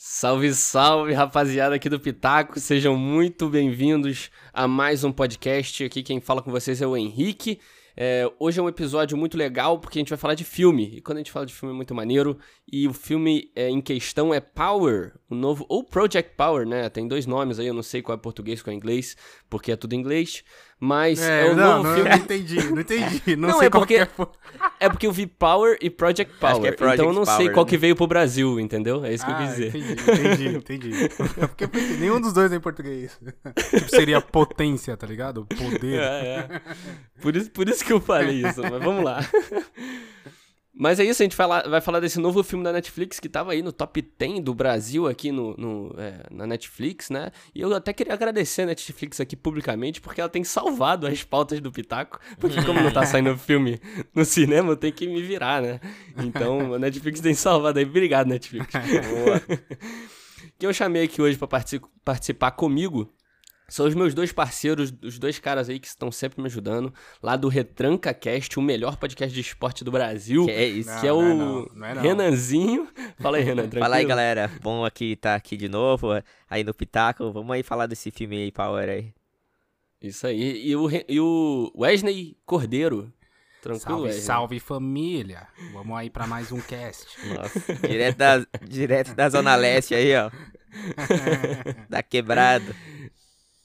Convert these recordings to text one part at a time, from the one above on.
Salve, salve, rapaziada aqui do Pitaco. Sejam muito bem-vindos a mais um podcast. Aqui quem fala com vocês é o Henrique. É, hoje é um episódio muito legal porque a gente vai falar de filme. E quando a gente fala de filme é muito maneiro. E o filme é, em questão é Power, o novo. Ou Project Power, né? Tem dois nomes aí, eu não sei qual é português, qual é inglês, porque é tudo em inglês. Mas é, é o não, novo não, filme. Não entendi, não entendi. Não, Não, sei é qual porque- que é. É porque eu vi Power e Project Acho Power. é Project então eu não sei Power, qual né? que veio pro Brasil, entendeu? É isso que eu Ah, quis dizer. entendi, entendi, entendi. É Porque eu nenhum dos dois é em português. tipo, seria potência, tá ligado? Poder. É, é. Por isso, por isso que eu falei isso, mas vamos lá. Mas é isso, a gente vai, lá- vai falar desse novo filme da Netflix que tava aí no top 10 do Brasil aqui no, no, é, na Netflix, né? E eu até queria agradecer a Netflix aqui publicamente, porque ela tem salvado as pautas do Pitaco. Porque como não tá saindo filme no cinema, eu tenho que me virar, né? Então a Netflix tem salvado aí. Obrigado, Netflix. Boa. Quem eu chamei aqui hoje partici- participar comigo são os meus dois parceiros, os dois caras aí que estão sempre me ajudando, lá do Retranca Cast, o melhor podcast de esporte do Brasil, Que é isso. que é Não, o não é não, não é não. Renanzinho. Fala aí, Renan, tranquilo? Fala aí, galera. Bom aqui tá aqui de novo, aí no Pitaco. Vamos aí falar desse filme aí, Power aí. Isso aí. E o, e o Wesley Cordeiro. Tranquilo, Salve, Wesley? salve família. Vamos aí pra mais um cast. Nossa, direto da, direto da Zona Leste aí, ó. da quebrada.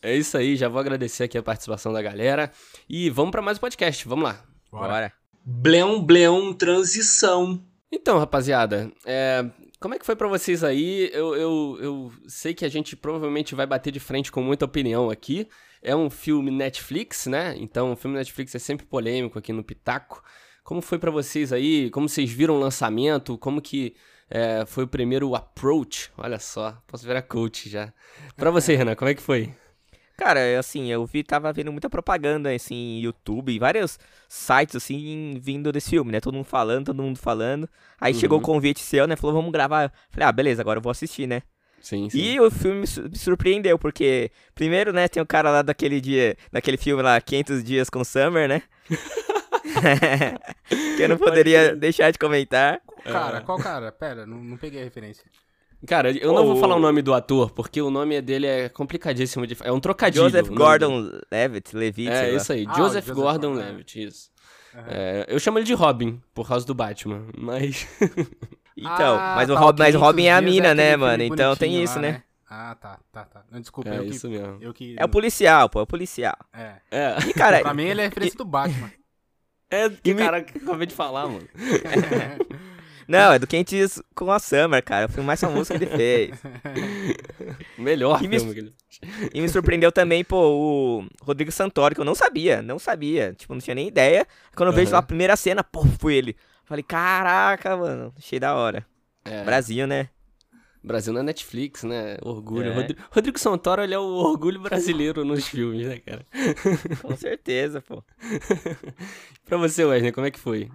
É isso aí, já vou agradecer aqui a participação da galera. E vamos pra mais um podcast, vamos lá. Bora. Bora. Bleum, bleum, transição. Então, rapaziada, é, como é que foi pra vocês aí? Eu, eu, eu sei que a gente provavelmente vai bater de frente com muita opinião aqui. É um filme Netflix, né? Então, o filme Netflix é sempre polêmico aqui no Pitaco. Como foi pra vocês aí? Como vocês viram o lançamento? Como que é, foi o primeiro approach? Olha só, posso virar coach já. Pra você, Renan, como é que foi? Cara, assim, eu vi, tava vendo muita propaganda, assim, YouTube, vários sites, assim, vindo desse filme, né? Todo mundo falando, todo mundo falando. Aí chegou o Uhum. convite seu, né? Falou, vamos gravar. Falei, ah, beleza, agora eu vou assistir, né? Sim, sim. E o filme me su- me surpreendeu, porque, primeiro, né, tem o cara lá daquele dia, daquele filme lá, 500 Dias com Summer, né? que eu não poderia deixar de comentar. Cara, qual cara? Pera, não, não peguei a referência. Cara, eu não vou falar o nome do ator, porque o nome dele é complicadíssimo de... É um trocadilho. Joseph. Gordon-Levitt, Levitt, É, lá. isso aí, Ah, Joseph, Joseph Gordon-Levitt, isso. É, eu chamo ele de Robin, por causa do Batman, mas... Então, Ah, mas, o tá, Rob, mas o 500 Robin é a mina, aquele né, mano? Então tem isso, lá, né? Ah, tá, tá, tá. Não, Desculpa, é eu que... isso mesmo. Eu que... É o policial, pô, é o policial. É. É, E, cara, Pra mim ele é referência do Batman. é que E me- cara que eu acabei de falar, mano. não, é do Diz com a Summer, cara. O filme mais famoso que ele fez. O melhor E me- filme que ele... E me surpreendeu também, pô, o Rodrigo Santoro, que eu não sabia, não sabia. Tipo, não tinha nem ideia. Quando eu vejo Aham. lá a primeira cena, pô, foi ele. Falei, caraca, mano, achei da hora. É, Brasil, né? Brasil na Netflix, né? Orgulho. É. Rodrigo, Rodrigo Santoro, ele é o orgulho brasileiro nos filmes, né, cara? Com certeza, pô. pra você, Wesley, como é que foi?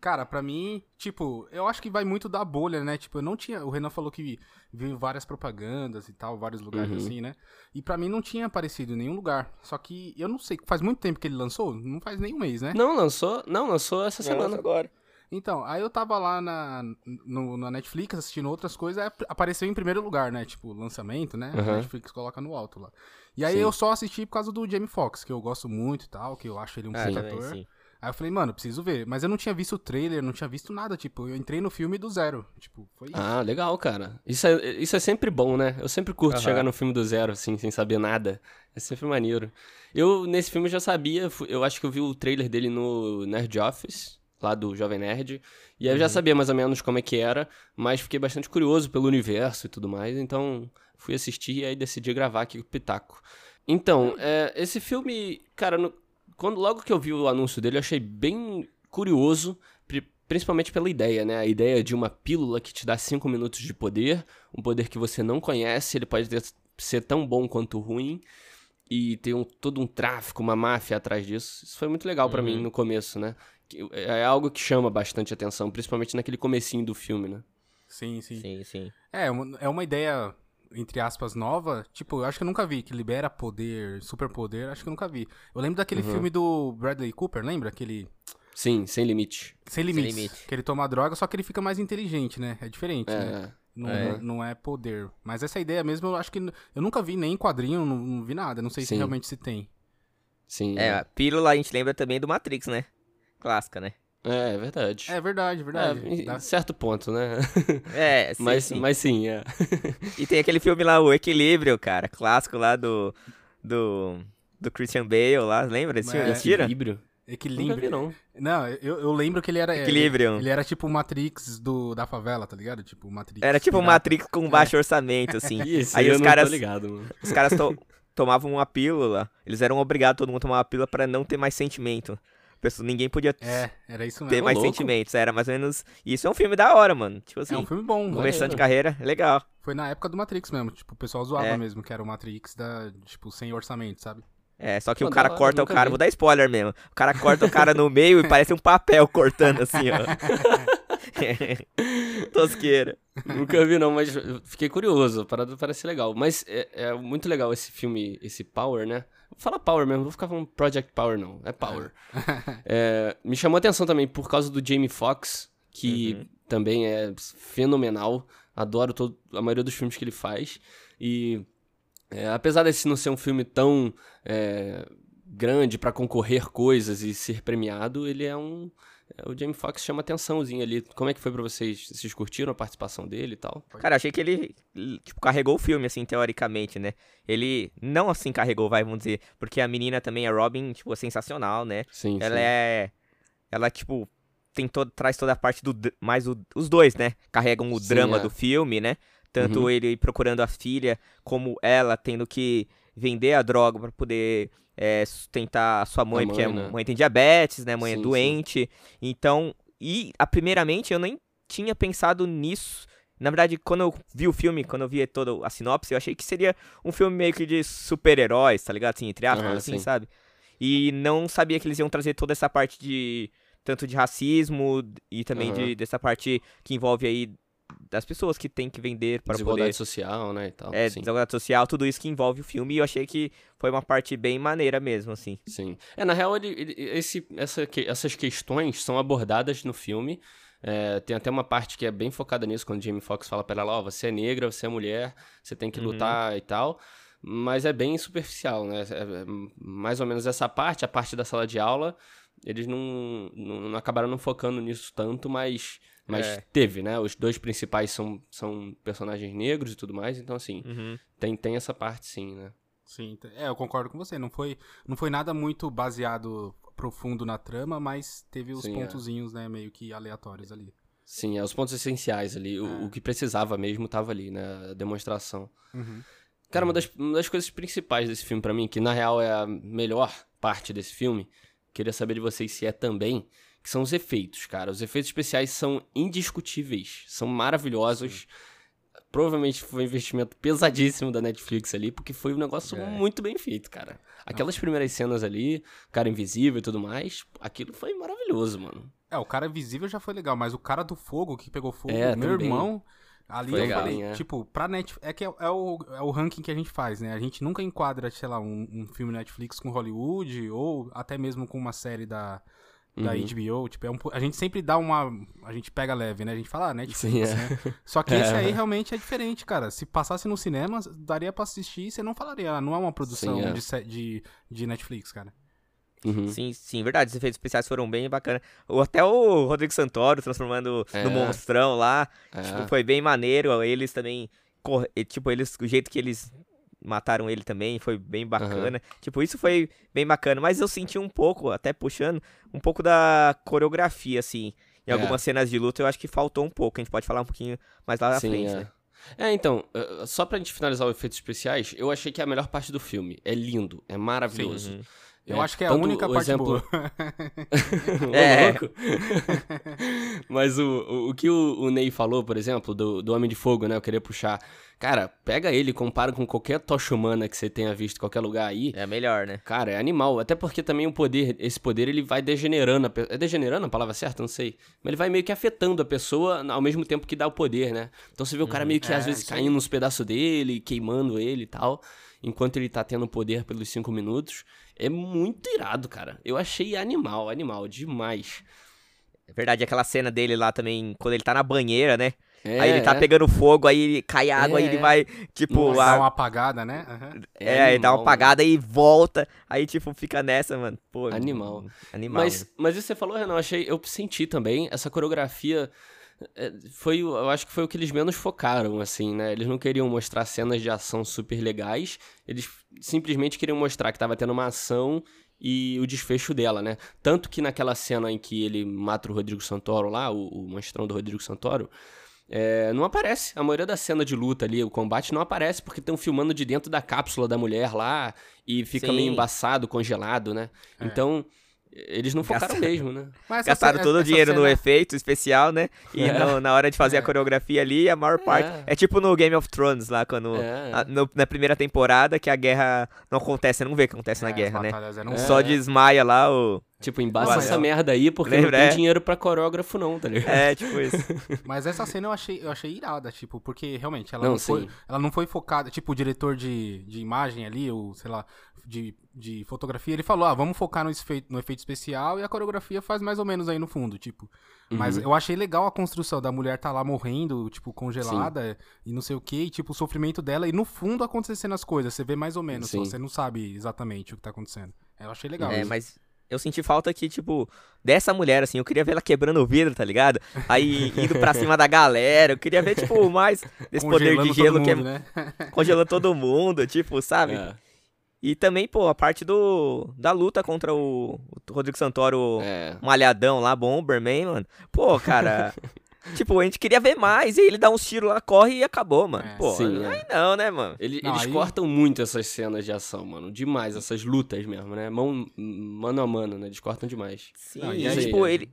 Cara, pra mim, tipo, eu acho que vai muito da bolha, né? Tipo, eu não tinha. O Renan falou que viu várias propagandas e tal, vários lugares Uhum. assim, né? E pra mim não tinha aparecido em nenhum lugar. Só que eu não sei, faz muito tempo que ele lançou? Não faz nem um mês, né? Não, lançou... Não, lançou essa semana. agora. Então, aí eu tava lá na, no- na Netflix assistindo outras coisas, aí apareceu em primeiro lugar, né? Tipo, lançamento, né? A Aham. Netflix coloca no alto lá. E aí Sim. eu só assisti por causa do Jamie Foxx, que eu gosto muito e tal, que eu acho ele um Ah, puta ator. sim. Aí eu falei, mano, preciso ver. Mas eu não tinha visto o trailer, não tinha visto nada. Tipo, eu entrei no filme do zero. Tipo, foi isso. Ah, legal, cara. Isso é, isso é sempre bom, né? Eu sempre curto Aham. chegar no filme do zero, assim, sem saber nada. É sempre maneiro. Eu, nesse filme, já sabia, eu acho que eu vi o trailer dele no Nerd Office, lá do Jovem Nerd. E aí eu já sabia mais ou menos como é que era, mas fiquei bastante curioso pelo universo e tudo mais, então fui assistir e aí decidi gravar aqui o Pitaco. Então, é, esse filme, cara, no- quando logo que eu vi o anúncio dele, eu achei bem curioso, pri- principalmente pela ideia, né? A ideia de uma pílula que te dá 5 minutos de poder, um poder que você não conhece, ele pode ter- ser tão bom quanto ruim, e tem um- todo um tráfico, uma máfia atrás disso. Isso foi muito legal pra mim no começo, né? Que- É algo que chama bastante atenção, principalmente naquele comecinho do filme, né? Sim, sim. Sim, sim. É, uma- é uma ideia, entre aspas, nova. Tipo, eu acho que eu nunca vi, que libera poder, superpoder, acho que eu nunca vi. Eu lembro daquele Uhum. filme do Bradley Cooper, lembra? Aquele Sim, sem limite. Sem Limites. Limite. Que ele toma droga, só que ele fica mais inteligente, né? É diferente, né? É, Não É. é. não é poder. Mas essa ideia mesmo, eu acho que. Eu nunca vi nem quadrinho, não, não vi nada. Não sei se Sim. realmente se tem. Sim. É, a pílula a gente lembra também do Matrix, né? Clássica, né? É, é verdade. É verdade, verdade. É, em Dá- certo ponto, né? É, sim, mas, sim. mas sim, é. E tem aquele filme lá, O Equilíbrio, cara, clássico lá do do do Christian Bale lá, lembra desse filme? É. Mentira? Equilíbrio. Nunca Equilíbrio. vi, não. Não, eu, eu lembro que ele era. Equilíbrio. Ele, ele era tipo o Matrix do, da favela, tá ligado? Tipo o Matrix. Era tipo pirata. Matrix com baixo orçamento, assim. Isso, Aí eu os não caras- tô ligado, mano. Os caras to- tomavam uma pílula, eles eram obrigados todo mundo a tomar uma pílula pra não ter mais sentimento. Pessoa, ninguém podia É, era isso ter mesmo. mais louco. sentimentos, era mais ou menos... Isso é um filme da hora, mano. Tipo assim, É um filme bom. começando de carreira, é legal. Foi na época do Matrix mesmo. Tipo, o pessoal zoava É. mesmo, que era o Matrix da, tipo, sem orçamento, sabe? É, só que Pô, o cara hora, corta o cara, vi. vou dar spoiler mesmo. O cara corta o cara no meio e parece um papel cortando assim, ó. Tosqueira. Nunca vi, não, mas fiquei curioso. A parada parece legal. Mas é, é muito legal esse filme, esse Power, né? Vou falar Power mesmo, não vou ficar falando Project Power, não. É Power. É, me chamou a atenção também por causa do Jamie Foxx, que Uhum. também é fenomenal. Adoro todo, a maioria dos filmes que ele faz. E é, apesar desse não ser um filme tão é, grande pra concorrer coisas e ser premiado, ele é um. É, o Jamie Foxx chama atençãozinho ali. Como é que foi pra vocês? Vocês curtiram a participação dele e tal? Cara, achei que ele, tipo, carregou o filme, assim, teoricamente, né? Ele não, assim, carregou, vai, vamos dizer. Porque a menina também, a Robin, tipo, é sensacional, né? Sim, Ela sim. é... Ela, tipo, tem todo, traz toda a parte do... Mais o- os dois, né? Carregam o Sim, drama é. do filme, né? Tanto Uhum. ele procurando a filha, como ela tendo que vender a droga pra poder é, sustentar a sua mãe, A porque a mãe, né? mãe tem diabetes, né? A mãe Sim, é sim. doente. Então, e a primeiramente eu nem tinha pensado nisso. Na verdade, quando eu vi o filme, quando eu vi toda a sinopse, eu achei que seria um filme meio que de super-heróis, tá ligado? Assim, entre aspas, assim, sim. sabe? E não sabia que eles iam trazer toda essa parte de tanto de racismo e também de, Aham. dessa parte que envolve aí das pessoas que têm que vender para Desigualdade poder social, né, e tal. é, sim, desigualdade social, tudo isso que envolve o filme, e eu achei que foi uma parte bem maneira mesmo, assim. sim. É, na real, ele, ele- esse, essa, essas questões são abordadas no filme. É, tem até uma parte que é bem focada nisso, quando Jamie Foxx fala pra ela, ó, você é negra, você é mulher, você tem que Uhum. lutar e tal. Mas é bem superficial, né? É- é mais ou menos essa parte, a parte da sala de aula, eles não, não, não acabaram não focando nisso tanto, mas, mas É. teve, né? Os dois principais são, são personagens negros e tudo mais, então assim, Uhum. tem, tem essa parte sim, né? Sim, é, eu concordo com você. Não foi, não foi nada muito baseado profundo na trama, mas teve os Sim, é. pontozinhos, né, meio que aleatórios ali. Sim, é os pontos essenciais ali. O, É. o que precisava mesmo tava ali, né? A demonstração. Uhum. Cara, uma das, uma das coisas principais desse filme pra mim, que na real é a melhor parte desse filme, queria saber de vocês se é também, que são os efeitos, cara. Os efeitos especiais são indiscutíveis, são maravilhosos. Provavelmente foi um investimento pesadíssimo da Netflix ali, porque foi um negócio É. muito bem feito, cara. Aquelas primeiras cenas ali, cara invisível e tudo mais, aquilo foi maravilhoso, mano. É, o cara visível já foi legal, mas o cara do fogo que pegou fogo, É, meu também. irmão, ali Foi eu legal, falei, é. tipo, pra Netflix, é que é, é o, é o ranking que a gente faz, né? A gente nunca enquadra, sei lá, um, um filme Netflix com Hollywood ou até mesmo com uma série da, da Uhum. HBO, tipo, é um a gente sempre dá uma, a gente pega leve, né? A gente fala, ah, Netflix, Sim, é. né? Só que esse aí realmente é diferente, cara. Se passasse no cinema, daria pra assistir e você não falaria, ah, não é uma produção Sim, é. De, de, de Netflix, cara. Uhum. Sim, sim, verdade. Os efeitos especiais foram bem bacanas. Ou até o Rodrigo Santoro transformando É. no monstrão lá. É. Tipo, foi bem maneiro. Eles também. Tipo, eles. O jeito que eles mataram ele também foi bem bacana. Tipo, isso foi bem bacana. Mas eu senti um pouco, até puxando, um pouco da coreografia, assim. Em É. algumas cenas de luta eu acho que faltou um pouco. A gente pode falar um pouquinho mais lá na Sim, frente, é. né? É, então, uh, só pra gente finalizar os efeitos especiais, eu achei que é a melhor parte do filme. É lindo, é maravilhoso. Uhum. Eu É, acho que é a única parte exemplo- boa. É. Mas o, o, que o, o Ney falou, por exemplo, do, do Homem de Fogo, né? Eu queria puxar. Cara, pega ele, e compara com qualquer tocha humana que você tenha visto em qualquer lugar aí. É melhor, né? Cara, é animal. Até porque também o poder, esse poder, ele vai degenerando. A pe... É degenerando a palavra certa? Não sei. Mas ele vai meio que afetando a pessoa ao mesmo tempo que dá o poder, né? Então você vê o cara meio que É, às vezes isso aí. caindo nos pedaços dele, queimando ele e tal. Enquanto ele tá tendo poder pelos cinco minutos. É muito irado, cara. Eu achei animal, animal, demais. É verdade, aquela cena dele lá também, quando ele tá na banheira, né? É, aí ele tá é. pegando fogo, aí ele cai água, aí É, ele é. vai, tipo, Nossa, Dá a- uma apagada, né? Aham. é, aí dá uma animal, apagada e volta, aí, tipo, fica nessa, mano. Pô, Animal. Animal. Mas, mas isso você falou, Renan, eu achei, eu senti também, essa coreografia é, foi, o- eu acho que foi o que eles menos focaram, assim, né? Eles não queriam mostrar cenas de ação super legais, eles simplesmente queriam mostrar que tava tendo uma ação e o desfecho dela, né? Tanto que naquela cena em que ele mata o Rodrigo Santoro lá, o, o monstrão do Rodrigo Santoro, é, não aparece. A maioria da cena de luta ali, o combate, não aparece, porque estão filmando de dentro da cápsula da mulher lá e fica Sim. meio embaçado, congelado, né? É. Então, eles não focaram Gastaram- mesmo, né? Mas Gastaram todo o dinheiro no cena- efeito especial, né? E É. no- na hora de fazer É. a coreografia ali, a maior parte. É. É tipo no Game of Thrones lá, quando. É. a- no- na primeira temporada, que a guerra não acontece, você não vê o que acontece É, na as guerra, né? eram- É. Só desmaia lá o. Tipo, embaça essa merda aí, porque Lembra, não tem é? dinheiro pra coreógrafo não, tá ligado? É, tipo isso. Mas essa cena eu achei, eu achei irada, tipo, porque realmente ela Não, não, foi, ela não foi focada, tipo, o diretor de, de imagem ali, ou sei lá, de, de fotografia, ele falou, ah, vamos focar no efeito, no efeito especial e a coreografia faz mais ou menos aí no fundo, tipo. Mas Uhum. eu achei legal a construção da mulher tá lá morrendo, tipo, congelada e não sei o que, e tipo, o sofrimento dela e no fundo acontecendo as coisas, você vê mais ou menos, Sim. você não sabe exatamente o que tá acontecendo. Eu achei legal. É, isso. mas eu senti falta aqui, tipo, dessa mulher, assim, eu queria ver ela quebrando o vidro, tá ligado? Aí indo pra cima da galera, eu queria ver, tipo, mais desse poder de gelo todo que é mundo, né? congelando todo mundo, tipo, sabe? É, E também, pô, a parte do da luta contra o, o Rodrigo Santoro é. malhadão lá, Bomberman, mano. Pô, cara. tipo, a gente queria ver mais. E ele dá uns tiros lá, corre e acabou, mano. É. Pô, Sim, aí é. não, né, mano? Ele- Não, eles aí- cortam muito essas cenas de ação, mano. Demais, essas lutas mesmo, né? Mão, mano a mano, né? Eles cortam demais. Sim, Não, e aí, aí- tipo, ele.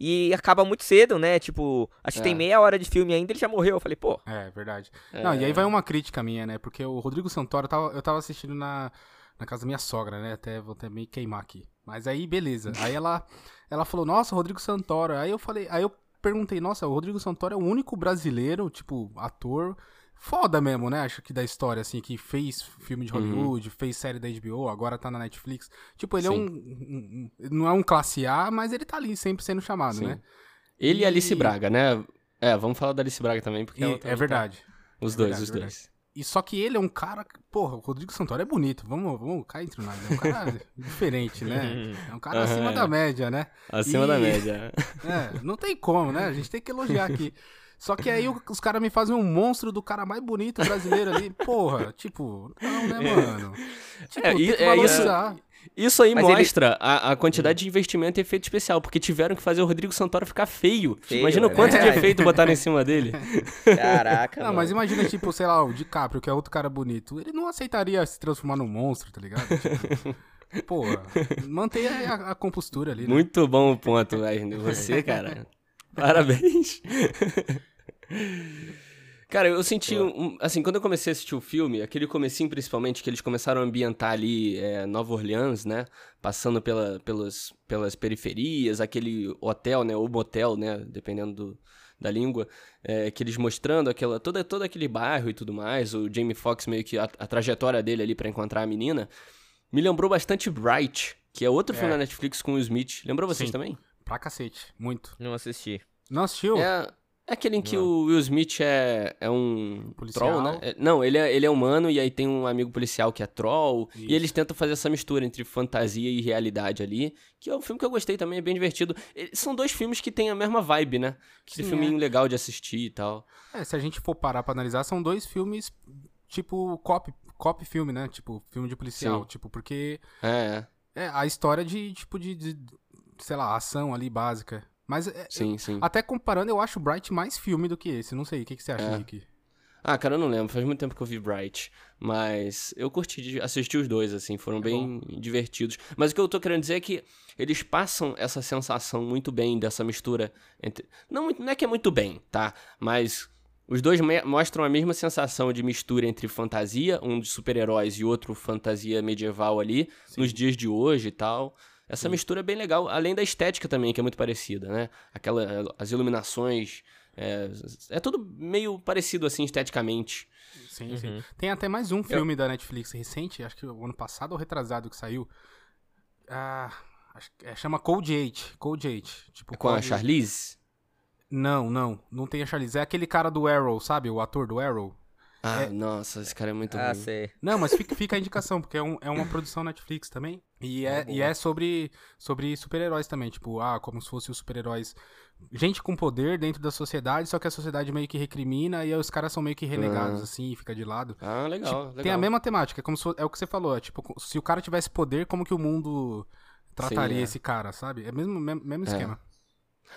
E acaba muito cedo, né? Tipo, acho que É. tem meia hora de filme ainda, ele já morreu. Eu falei, pô, É, verdade. É, Não, e aí vai uma crítica minha, né? Porque o Rodrigo Santoro, eu tava, eu tava assistindo na, na casa da minha sogra, né? Até vou até meio queimar aqui. Mas aí, beleza. Aí ela, ela falou, nossa, Rodrigo Santoro. Aí eu falei, aí eu perguntei, nossa, o Rodrigo Santoro é o único brasileiro, tipo, ator foda mesmo, né? Acho que da história, assim, que fez filme de Hollywood, fez série da HBO, agora tá na Netflix. Tipo, ele é um, um- um- Não é um classe A, mas ele tá ali sempre sendo chamado, Sim. né? Ele e Alice Braga, né? É, vamos falar da Alice Braga também, porque E- ela é tá- verdade. Os É dois, verdade, os é dois. E só que ele é um cara. Porra, o Rodrigo Santoro é bonito. Vamos, vamos cá entre nós. É um cara diferente, né? É um cara Aham, acima é. da média, né? Acima E- da média. É, não tem como, né? A gente tem que elogiar aqui. Só que aí os caras me fazem um monstro do cara mais bonito brasileiro ali. Porra, tipo, não, né, mano? Tipo, É, tem e- que é isso- valorizar. Isso aí Mas ele- mostra a, a quantidade de investimento em efeito especial, porque tiveram que fazer o Rodrigo Santoro ficar feio. Feio, Imagina o é quanto de efeito botaram em cima dele. caraca. Não, mas imagina, tipo, sei lá, o DiCaprio, que é outro cara bonito. Ele não aceitaria se transformar num monstro, tá ligado? Tipo, porra, mantenha a, a compostura ali, né? Muito bom o ponto, Wesley. Você, cara. Parabéns. Cara, eu senti, um, assim, quando eu comecei a assistir o filme, aquele comecinho principalmente, que eles começaram a ambientar ali é, Nova Orleans, né? Passando pela, pelas, pelas periferias, aquele hotel, né? Ou motel, né? Dependendo do, da língua. é, que eles mostrando aquela, toda, todo aquele bairro e tudo mais. O Jamie Foxx meio que a, a trajetória dele ali pra encontrar a menina. Me lembrou bastante Bright, que é outro filme É. da Netflix com o Smith. Lembrou vocês Sim. também? Pra cacete, muito. Não assisti. Não assistiu? É, é aquele em que Não. o Will Smith é, é um Policial. troll, né? É- não, ele é, ele é humano e aí tem um amigo policial que é troll. E Isso. eles tentam fazer essa mistura entre fantasia e realidade ali. Que é um filme que eu gostei também, é bem divertido. Eles- são dois filmes que têm a mesma vibe, né? Que Sim, filminho legal de assistir e tal. É, se a gente for parar pra analisar, são dois filmes, tipo, cop, cop filme, né? Tipo, filme de policial. Sim. Tipo, porque É, é. é a história de, tipo, de, de, sei lá, ação ali básica. Mas, é, Sim, sim. até comparando, eu acho o Bright mais filme do que esse. Não sei, o que, que você acha, É. Ah, cara, eu não lembro. Faz muito tempo que eu vi Bright. Mas eu curti de assistir os dois, assim. Foram bem divertidos. Mas o que eu tô querendo dizer é que eles passam essa sensação muito bem dessa mistura entre... Não, não é que é muito bem, tá? Mas os dois mostram a mesma sensação de mistura entre fantasia, um de super-heróis e outro fantasia medieval ali, nos dias de hoje e tal. Essa mistura é bem legal, além da estética também, que é muito parecida, né? Aquela, as iluminações... É, é tudo meio parecido, assim, esteticamente. Sim, sim. Uhum. Tem até mais um filme da Netflix recente, acho que o ano passado ou retrasado que saiu. Ah, acho que é, chama Code 8. Code 8. Tipo, Com a Code- Charlize? Não, não. Não tem a Charlize. É aquele cara do Arrow, sabe? O ator do Arrow. Ah, nossa, esse cara é muito Ah, ruim. sei. Não, mas fica, fica a indicação, porque é, um- é uma produção Netflix também. E é, e é sobre, sobre super-heróis também. Tipo, ah, como se fossem os super-heróis. Gente com poder dentro da sociedade, só que a sociedade meio que recrimina e os caras são meio que renegados, Ah. assim, e fica de lado. Ah, legal, legal. Tem a mesma temática, é como se é o que você falou, é tipo, se o cara tivesse poder, como que o mundo trataria Sim, é. esse cara, sabe? É o mesmo, mesmo, mesmo É. esquema.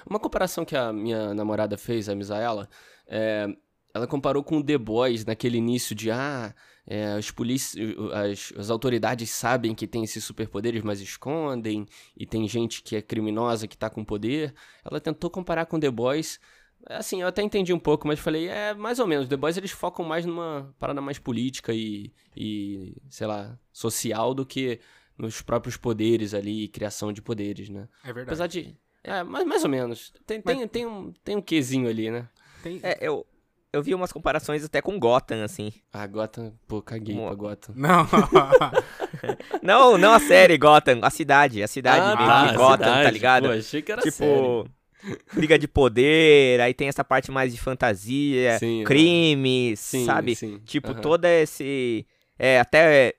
Uma comparação que a minha namorada fez, a Misaela, é, ela comparou com o The Boys naquele início de ah, é, polícia, as, as autoridades sabem que tem esses superpoderes, mas escondem, e tem gente que é criminosa que tá com poder. Ela tentou comparar com The Boys. Assim, eu até entendi um pouco, mas falei, é mais ou menos. The Boys eles focam mais numa parada mais política e, e sei lá, social do que nos próprios poderes ali, e criação de poderes, né? É verdade. Apesar de. É, mais, mais ou menos. Tem, tem, tem, um, tem um quezinho ali, né? Tem- É, eu, eu vi umas comparações até com Gotham, assim. Ah, Gotham, pô, caguei Mo- pra Gotham. Não. Não, não a série Gotham, a cidade. A cidade ah, tá, de Gotham, tá cidade. ligado? Pô, achei que era tipo, série. briga de poder, aí tem essa parte mais de fantasia, Sim, crimes, Sim, sabe? sim. Tipo, aham. toda esse. É, até.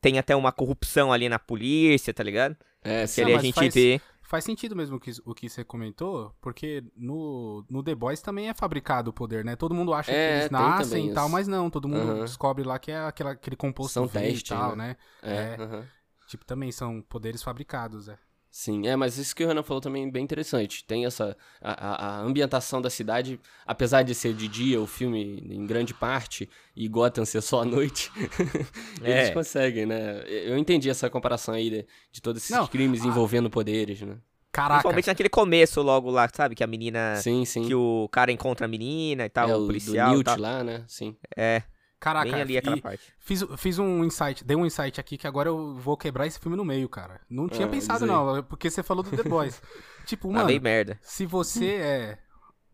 Tem até uma corrupção ali na polícia, tá ligado? É, Que sim. ali a gente faz- vê. Faz sentido mesmo o que, o que você comentou, porque no, no The Boys também é fabricado o poder, né? Todo mundo acha É, que eles nascem e tal, isso. mas não, todo mundo Aham. descobre lá que é aquela, aquele composto São V e tal, né? né? É, é. aham. Tipo, também são poderes fabricados, é. Sim, é, mas isso que o Renan falou também é bem interessante. Tem essa. A, a- ambientação da cidade, apesar de ser de dia, o filme em grande parte, e Gotham ser só à noite, eles É. conseguem, né? Eu entendi essa comparação aí de, de todos esses Não, crimes a- envolvendo poderes, né? Caraca, Principalmente naquele começo logo lá, sabe? Que a menina. Sim, sim. Que o cara encontra a menina e tal, é, o o policial. do Newt tal. lá, né? Sim. É, caraca. bem ali aquela parte. fiz, fiz um insight, dei um insight aqui que agora eu vou quebrar esse filme no meio, cara. Não tinha Ah, pensado não, porque você falou do The Boys. tipo, Ah, mano, bem merda. Se você é.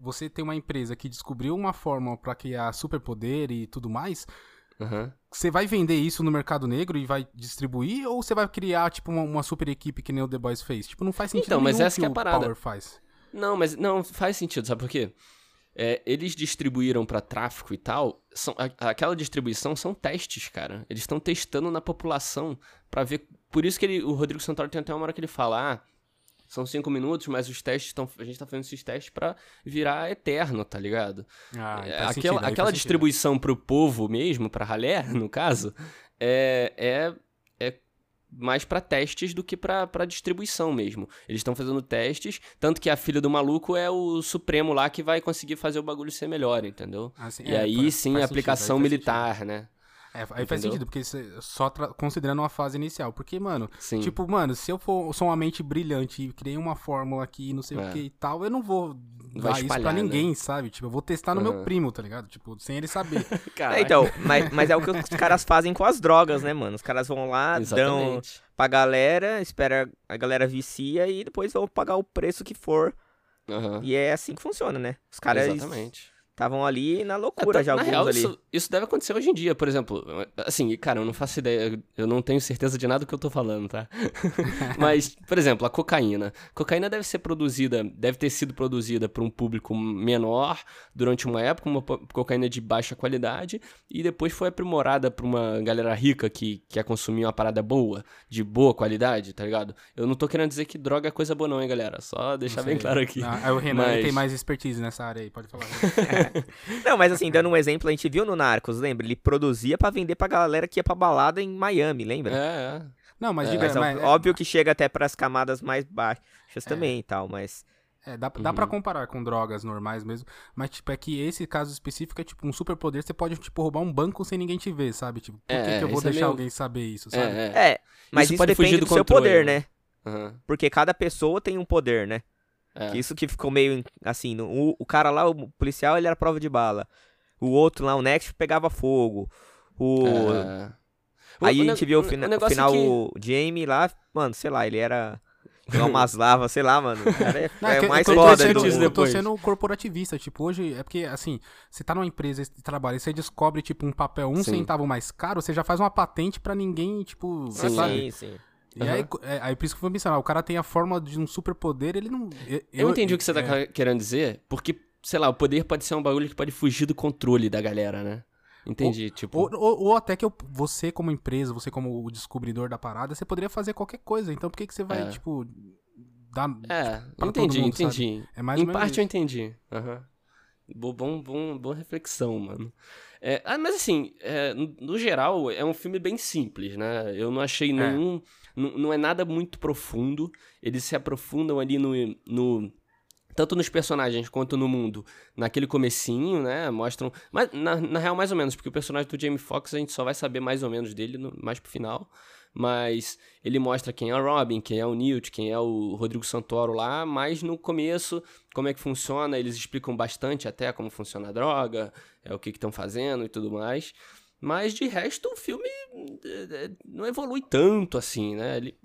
Você tem uma empresa que descobriu uma forma pra criar superpoder e tudo mais, Aham. você vai vender isso no mercado negro e vai distribuir? Ou você vai criar, tipo, uma, uma super equipe que nem o The Boys fez? Tipo, não faz sentido Então, mas essa que é a parada. Power faz. Não, mas não faz sentido, sabe por quê? É, eles distribuíram pra tráfico e tal. São, a- aquela distribuição são testes, cara. Eles estão testando na população pra ver. Por isso que ele, o Rodrigo Santoro tem até uma hora que ele fala: ah, são cinco minutos, mas os testes estão. A gente tá fazendo esses testes pra virar eterno, tá ligado? Ah, É, aquela sentido, aquela sentido. distribuição pro povo mesmo, pra ralé, no caso, é, é mais pra testes do que pra pra distribuição mesmo. Eles estão fazendo testes, tanto que a filha do maluco é o supremo lá que vai conseguir fazer o bagulho ser melhor, entendeu? Assim, E é, aí sim a sentido, aplicação faz militar, né? É, aí faz Entendeu? sentido, porque só considerando uma fase inicial. Porque, mano, Sim. tipo, mano, se eu for, sou uma mente brilhante e criei uma fórmula aqui, não sei É. o que e tal, eu não vou Vai dar isso pra espalhar, né? ninguém, sabe? Tipo, eu vou testar no meu Aham. primo, tá ligado? Tipo, sem ele saber. É, então, mas, mas é o que os caras fazem com as drogas, né, mano? Os caras vão lá, dão Exatamente. pra galera, espera a galera vicia e depois vão pagar o preço que for. Aham. E é assim que funciona, né? Os caras Exatamente. Estavam ali na É, loucura tá- já na alguns real, ali. Isso, isso deve acontecer hoje em dia, por exemplo. Assim, cara, eu não faço ideia, eu não tenho certeza de nada do que eu tô falando, tá? Mas, por exemplo, a cocaína. Cocaína deve ser produzida, deve ter sido produzida por um público menor durante uma época, uma cocaína de baixa qualidade, e depois foi aprimorada pra uma galera rica que quer consumir uma parada boa, de boa qualidade, tá ligado? Eu não tô querendo dizer que droga é coisa boa, não, hein, galera? Só deixar Não bem claro aqui. Ah, aí o Renan Mas- tem mais expertise nessa área aí, pode falar. Não, mas assim, dando um exemplo, a gente viu no Narcos, lembra? Ele produzia pra vender pra galera que ia pra balada em Miami, lembra? É, é. Não, mas É, diga, Mas, mas, é- óbvio que chega até pras camadas mais baixas também e tal, mas... É, dá, dá pra Uhum. comparar com drogas normais mesmo, mas, tipo, é que esse caso específico é, tipo, um superpoder, você pode, tipo, roubar um banco sem ninguém te ver, sabe? Tipo, por É, que, que eu vou é deixar meio- alguém saber isso, sabe? É, é. É, mas Isso isso, pode fugir depende do do, seu poder, né? Aham, Porque cada pessoa tem um poder, né? É. Isso que ficou meio assim, no- o, o cara lá, o policial, ele era prova de bala. O outro lá, o Next, pegava fogo. O... É. Aí o a gente viu o, fina- o é final, que- o Jamie lá, mano, sei lá, ele era... Umas lavas, sei lá, mano. O cara é, Não, é que- o mais eu tô foda sendo, do disso eu mundo. tô sendo corporativista, tipo, hoje é porque, assim, você tá numa empresa de trabalho e você descobre, tipo, um papel um Sim. centavo mais caro, você já faz uma patente pra ninguém, tipo, Sim, sabe? Sim, sim. E aí, é, aí por isso que eu vou mencionar, o cara tem a forma de um superpoder, ele não. Eu, Eu entendi o que você tá é, querendo dizer, porque, sei lá, o poder pode ser um bagulho que pode fugir do controle da galera, né? Entendi, tipo. Ou, ou, ou até que eu- você, como empresa, você como o descobridor da parada, você poderia fazer qualquer coisa. Então por que, que você vai, É. tipo, dar. É, pra entendi, mundo, sabe? entendi. É mais em ou parte eu isso. entendi. Aham. Bo- Bom, bom, boa reflexão, mano. É, ah, mas assim, é, no, geral, é um filme bem simples, né? Eu não achei nenhum. Não, não é nada muito profundo. Eles se aprofundam ali no. no tanto nos personagens quanto no mundo, naquele comecinho, né? Mostram. Mas, na, na real, mais ou menos, porque o personagem do Jamie Foxx a gente só vai saber mais ou menos dele no- mais pro final. Mas ele mostra quem é o Robin, quem é o Newt, quem é o Rodrigo Santoro lá, mas no começo, como é que funciona, eles explicam bastante até como funciona a droga, é, o que estão fazendo e tudo mais. Mas de resto, o filme é, é, não evolui tanto assim, né? Ele,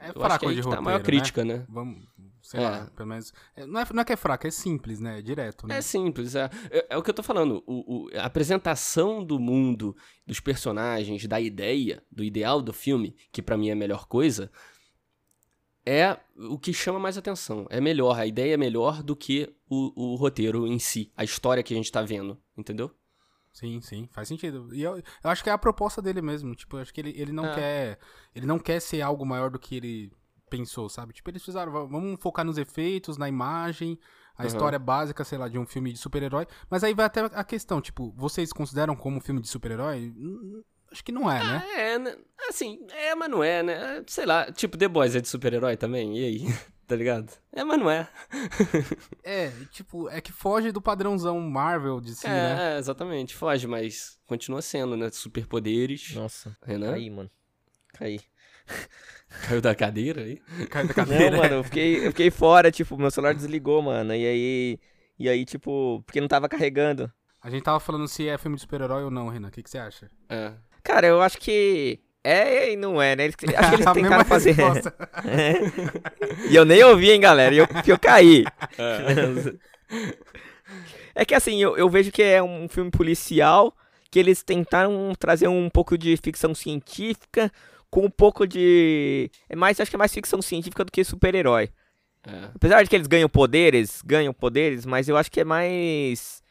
É fraco de que tá a roteiro, maior né? crítica, né? Vamos, sei É. lá, pelo menos. é, Não é, não é que é fraco, é simples, né? É direto, né? É simples, é, é, é o que eu tô falando. O, o- a apresentação do mundo, dos personagens, da ideia, do ideal do filme, que pra mim é a melhor coisa, é o que chama mais atenção. É melhor, a ideia é melhor do que o, o roteiro em si, a história que a gente tá vendo, entendeu? Sim, sim, faz sentido. E eu, eu acho que é a proposta dele mesmo. Tipo, eu acho que ele, ele não É. quer. Ele não quer ser algo maior do que ele pensou, sabe? Tipo, eles fizeram, "Va- vamos focar nos efeitos, na imagem, a Aham. história básica, sei lá, de um filme de super-herói. Mas aí vai até a questão, tipo, vocês consideram como um filme de super-herói? Hum, Acho que não é, né? Ah, é, né? Assim, é, mas não é, né? Sei lá, tipo, The Boys é de super-herói também? E aí? tá ligado? É, mas não é. É, tipo, é que foge do padrãozão Marvel de si, né? é, é, exatamente, foge, mas continua sendo, né? Superpoderes. Nossa. Renan? Caí, mano. Caí. Caiu da cadeira aí? Cai da Não, cadeira. mano, eu fiquei, eu fiquei fora, tipo, meu celular desligou, mano. E aí. E aí, tipo, porque não tava carregando. A gente tava falando se é filme de super-herói ou não, Renan. O que, que você acha? É. Cara, eu acho que. É e não é, né? Eles, acho que eles tentaram fazer. É. E eu nem ouvi, hein, galera. E eu, eu caí. É que assim, eu, eu vejo que é um filme policial que eles tentaram trazer um pouco de ficção científica com um pouco de. É mais, acho que é mais ficção científica do que super-herói. É. Apesar de que eles ganham poderes, ganham poderes, mas eu acho que é mais.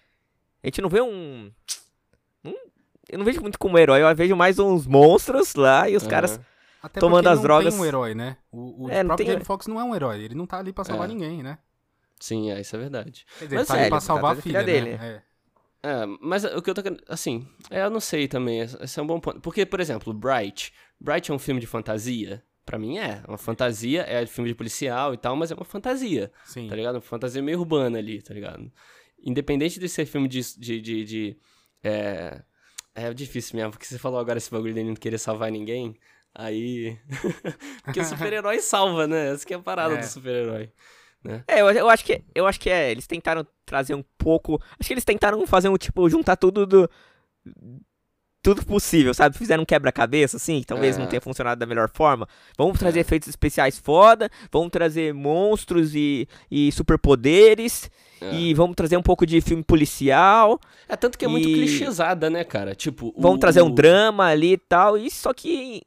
A gente não vê um. Eu não vejo muito como herói, eu vejo mais uns monstros lá e os caras. Aham. Até Tomando porque as não drogas. tem um herói, né? O, o É, não próprio tem- Jamie Foxx não é um herói. Ele não tá ali pra salvar É. ninguém, né? Sim, é, isso é verdade. Quer dizer, Mas ele tá é, ali pra tá salvar a atrás da filha, filha dele. dele. né? É, mas o que eu tô querendo. Assim, é, eu não sei também. Esse é um bom ponto. Porque, por exemplo, Bright. Bright é um filme de fantasia? Pra mim é. Uma fantasia, é filme de policial e tal, mas é uma fantasia. É, sim. Tá ligado? Uma fantasia meio urbana ali, tá ligado? Independente de ser filme de. de, de, de, é, é difícil mesmo, porque você falou agora esse bagulho dele não querer salvar ninguém. Aí. porque o super-herói salva, né? Essa que é a parada É. do super-herói. É, eu, eu acho que eu acho que é. Eles tentaram trazer um pouco. Acho que eles tentaram fazer um tipo, juntar tudo do. Tudo possível, sabe? Fizeram um quebra-cabeça, assim, que talvez É. não tenha funcionado da melhor forma. Vamos trazer efeitos especiais foda, vamos trazer monstros e, e superpoderes, É. e vamos trazer um pouco de filme policial, É tanto que é muito clichêsada, né, cara? Tipo. o- vamos trazer um o- drama ali e tal, e só que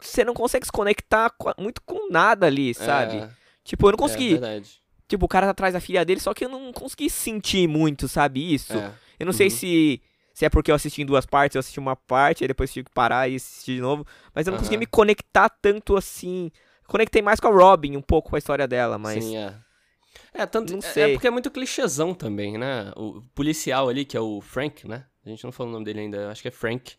você não consegue se conectar com- muito com nada ali, sabe? É, Tipo, eu não É consegui. tipo, o cara tá atrás da filha dele, só que eu não consegui sentir muito, sabe? Isso. É. Eu não sei Uhum. se, se é porque eu assisti em duas partes, eu assisti uma parte, aí depois tive que parar e assistir de novo. Mas eu não consegui Aham. me conectar tanto assim. Conectei mais com a Robin, um pouco com a história dela, mas. Sim, é. É, tanto, Não é- sei. é porque é muito clichêzão também, né? O policial ali, que é o Frank, né? A gente não falou o nome dele ainda, acho que é Frank.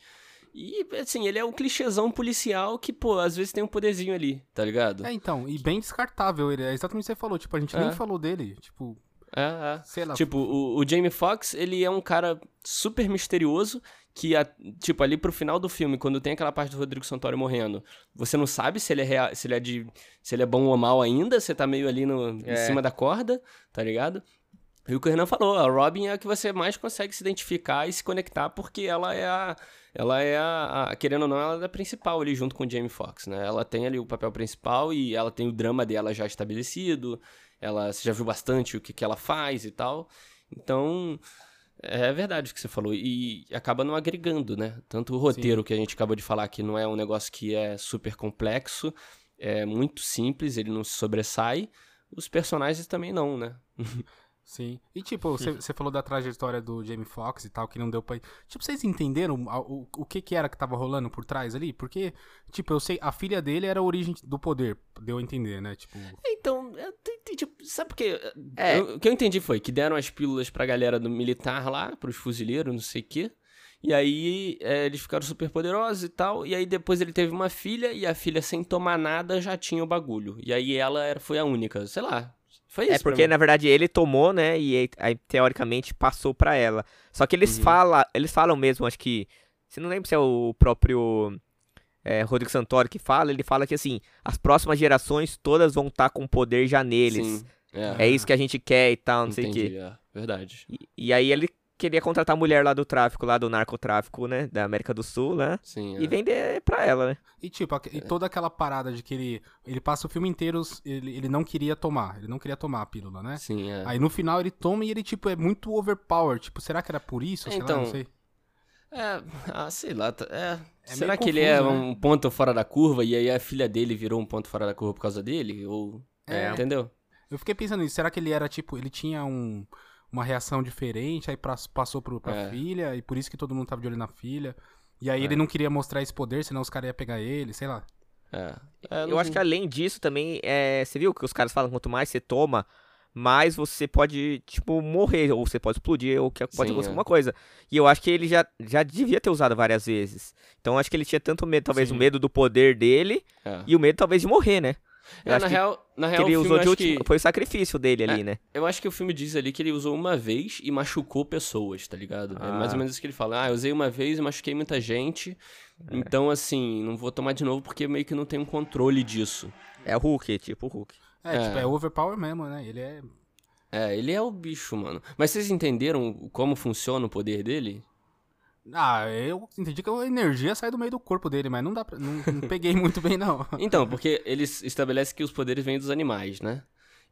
E, assim, ele é o clichêzão policial que, pô, às vezes tem um poderzinho ali, tá ligado? É, então, e bem descartável ele. É exatamente o que você falou. Tipo, a gente nem É. falou dele. Tipo, É, é. sei lá. Tipo, o, o Jamie Foxx, ele é um cara super misterioso que, a- tipo, ali pro final do filme, quando tem aquela parte do Rodrigo Santoro morrendo, você não sabe se ele é real, se ele é de, se ele é bom ou mal ainda, você tá meio ali no, em É. cima da corda, tá ligado? E o que o Renan falou, a Robin é a que você mais consegue se identificar e se conectar, porque ela é a. Ela é a, a- Querendo ou não, ela é a principal ali junto com o Jamie Foxx, né? Ela tem ali o papel principal e ela tem o drama dela já estabelecido. Ela, você já viu bastante o que, que ela faz e tal. Então, é verdade o que você falou. E acaba não agregando, né? Tanto o roteiro que a gente acabou de falar que não é um negócio que é super complexo, é muito simples, ele não se sobressai. Os personagens também não, né? Sim. E tipo, você falou da trajetória do Jamie Foxx e tal, que não deu pra. Tipo, vocês entenderam a- o, o que que era que tava rolando por trás ali? Porque, tipo, eu sei, a filha dele era a origem do poder, deu a entender, né? Tipo. Então, tipo, sabe por quê? É. Eu- o que eu entendi foi que deram as pílulas pra galera do militar lá, pros fuzileiros, não sei o quê. E aí é, eles ficaram super poderosos e tal. E aí depois ele teve uma filha e a filha, sem tomar nada, já tinha o bagulho. E aí ela era, foi a única, sei lá. Foi isso. É porque, na verdade, ele tomou, né? E aí, teoricamente passou pra ela. Só que eles, Uhum. fala, eles falam mesmo, acho que. Você não lembra se é o próprio é, Rodrigo Santoro que fala? Ele fala que assim, as próximas gerações todas vão estar com poder já neles. Sim. É, É isso que a gente quer e tal, não sei o entendi, quê. é, verdade. E, e aí ele queria contratar a mulher lá do tráfico, lá do narcotráfico, né? Da América do Sul, né? Sim, E é. vender pra ela, né? E tipo, e toda aquela parada de que ele. Ele passa o filme inteiro, ele, ele não queria tomar. Ele não queria tomar a pílula, né? Sim, é. Aí no final ele toma e ele, tipo, é muito overpower. Tipo, será que era por isso? Sei lá, Então, não sei. É, ah, sei lá. tá- É. É Será que ele é confuso, né? um ponto fora da curva e aí a filha dele virou um ponto fora da curva por causa dele? Ou. É. Entendeu? Eu fiquei pensando nisso. Será que ele era, tipo, ele tinha um, uma reação diferente, aí pra- passou pro, pra É. filha, e por isso que todo mundo tava de olho na filha. E aí ele não queria mostrar esse poder, senão os caras iam pegar ele, sei lá. É. É, Eu não- acho que além disso também, é, você viu que os caras falam quanto mais você toma, mais você pode, tipo, morrer, ou você pode explodir, ou que pode Sim, acontecer é. alguma coisa. E eu acho que ele já, já devia ter usado várias vezes. Então eu acho que ele tinha tanto medo, talvez Sim. o medo do poder dele, É. e o medo talvez de morrer, né? Eu É, acho na que, real, na real ele o filme, usou de último, que- foi o sacrifício dele ali, É. né? Eu acho que o filme diz ali que ele usou uma vez e machucou pessoas, tá ligado? É mais Ah. ou menos isso que ele fala. Ah, eu usei uma vez e machuquei muita gente. É. Então, assim, não vou tomar de novo porque meio que não tenho controle disso. É o Hulk, tipo o Hulk. É, É. tipo, é overpower mesmo, né? Ele é. É, ele é o bicho, mano. Mas vocês entenderam como funciona o poder dele? Ah, eu entendi que a energia sai do meio do corpo dele, mas não dá pra. Não, não peguei muito bem, não. Então, porque eles estabelecem que os poderes vêm dos animais, né?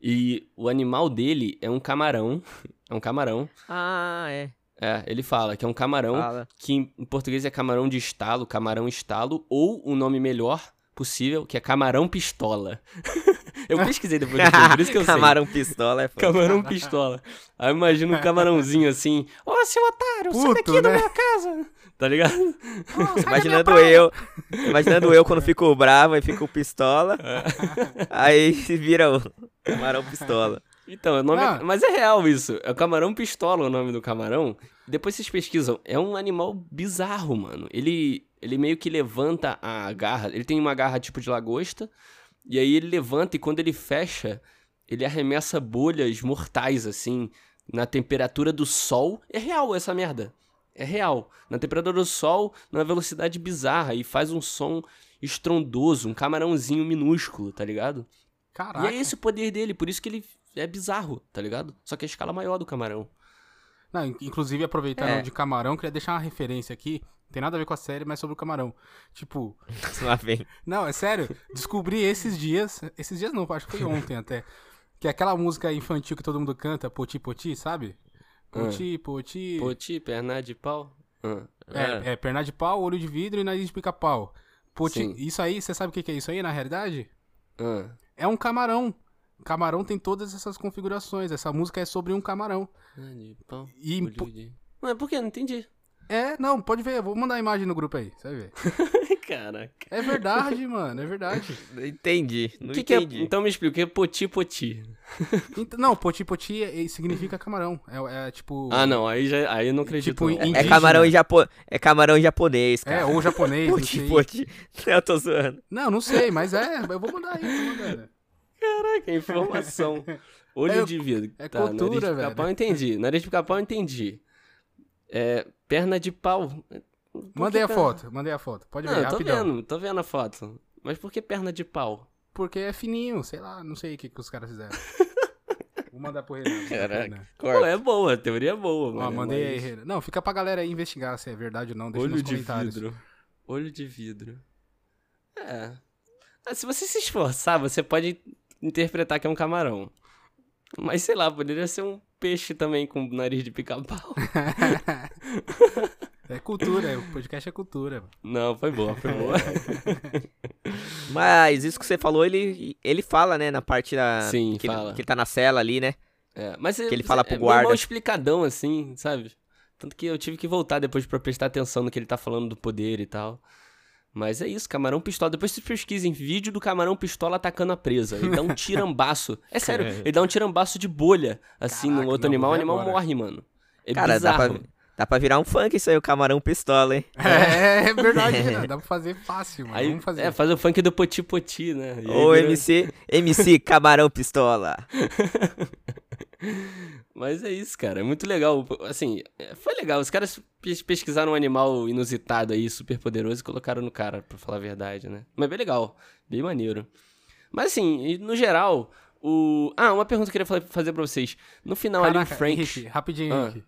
E o animal dele é um camarão. É um camarão. Ah, é. É, ele fala que é um camarão Fala. que em em português é camarão de estalo, camarão estalo, ou o nome melhor possível, que é camarão pistola. eu pesquisei depois do filme, por isso que eu Camarão pistola é sei. foda. Camarão pistola. Aí eu imagino um camarãozinho assim, ô seu otário, sai Puto, daqui da né? minha casa. Tá ligado? Imaginando eu, imaginando eu quando fico bravo e fico pistola. Aí se vira o camarão pistola. Então, o nome é- Ah. mas é real isso. É o camarão pistola o nome do camarão. Depois vocês pesquisam. É um animal bizarro, mano. Ele, ele meio que levanta a garra. Ele tem uma garra tipo de lagosta. E aí ele levanta e quando ele fecha, ele arremessa bolhas mortais, assim, na temperatura do sol. É real essa merda. É real. Na temperatura do sol, numa velocidade bizarra. E faz um som estrondoso. Um camarãozinho minúsculo, tá ligado? Caraca. E é esse o poder dele, por isso que ele é bizarro, tá ligado? Só que a escala maior do camarão. Não, in- inclusive, aproveitando É. de camarão, queria deixar uma referência aqui. Não tem nada a ver com a série, mas sobre o camarão. Tipo, Lá vem. não, é sério. Descobri esses dias. Esses dias não, acho que foi ontem até. Que é aquela música infantil que todo mundo canta, Poti Poti, sabe? Poti Poti. Poti, perna de pau. Ah. É, é, perna de pau, olho de vidro e nariz de pica-pau. Poti... Sim. Isso aí, você sabe o que é isso aí na realidade? Ah. É um camarão. Camarão tem todas essas configurações. Essa música é sobre um camarão. Perna de pau. E olho de- Ué, por que? Não entendi. É, não, pode ver. Eu vou mandar a imagem no grupo aí, você vai ver. Caraca. É verdade, mano, é verdade. Entendi. Não que, que é? entendi. Então me explica, o que é poti poti? Ent- Não, poti poti é- é- significa camarão. É, é tipo. Ah, não, aí, já, aí eu não acredito. Tipo, não. É camarão, em japo... é camarão japonês, É, cara. ou japonês, não Poti, sei. poti. Eu tô zoando. Não, não sei, mas é. Eu vou mandar aí, tô mandando. Caraca, informação. Olho É- de vidro. é tá, cultura, nariz de velho. pica-pau eu entendi. Nariz de pica-pau eu entendi. É, perna de pau. Por Mandei a perna? foto, mandei a foto. Pode Não, ver, tô rapidão. vendo, tô vendo a foto. Mas por que perna de pau? Porque é fininho, sei lá, não sei o que, que os caras fizeram. Vou mandar pro Renan. Caraca. Pô, é boa, a teoria é boa, Ó, mano. mandei aí, Renan. Não, fica pra galera aí investigar se é verdade ou não. Deixa Olho nos de comentários. vidro. Olho de vidro. É. Ah, Se você se esforçar, você pode interpretar que é um camarão. Mas sei lá, poderia ser um peixe também com nariz de pica-pau. É cultura, o podcast é cultura. Não, foi boa, foi boa. Mas isso que você falou, ele, ele fala, né, na parte da. Sim, que, fala. Ele, que ele tá na cela ali, né? É, mas Que ele fala pro é guarda. mal explicadão, assim, sabe? Tanto que eu tive que voltar depois pra prestar atenção no que ele tá falando do poder e tal. Mas é isso, camarão pistola. Depois vocês pesquisem vídeo do camarão pistola atacando a presa. Ele dá um tirambaço. É sério, ele dá um tirambaço de bolha, assim, Caraca, no outro animal, o ver animal agora. morre, mano. É Cara, dá bizarro. pra, dá pra virar um funk isso aí, o camarão pistola, hein? É, é verdade, né? dá pra fazer fácil, mano. Aí, Vamos fazer. É, fazer o funk do Poti Poti, né? Ô, vira- MC, MC Camarão Pistola. Mas é isso, cara. É muito legal. Assim, é, foi legal. Os caras pes- pesquisaram um animal inusitado aí, super poderoso, e colocaram no cara, pra falar a verdade, né? Mas bem legal. Bem maneiro. Mas assim, no geral, o. Ah, uma pergunta que eu queria fa- fazer pra vocês. No final ali, Caraca, Frank. Henrique, rapidinho, Ah. Henrique.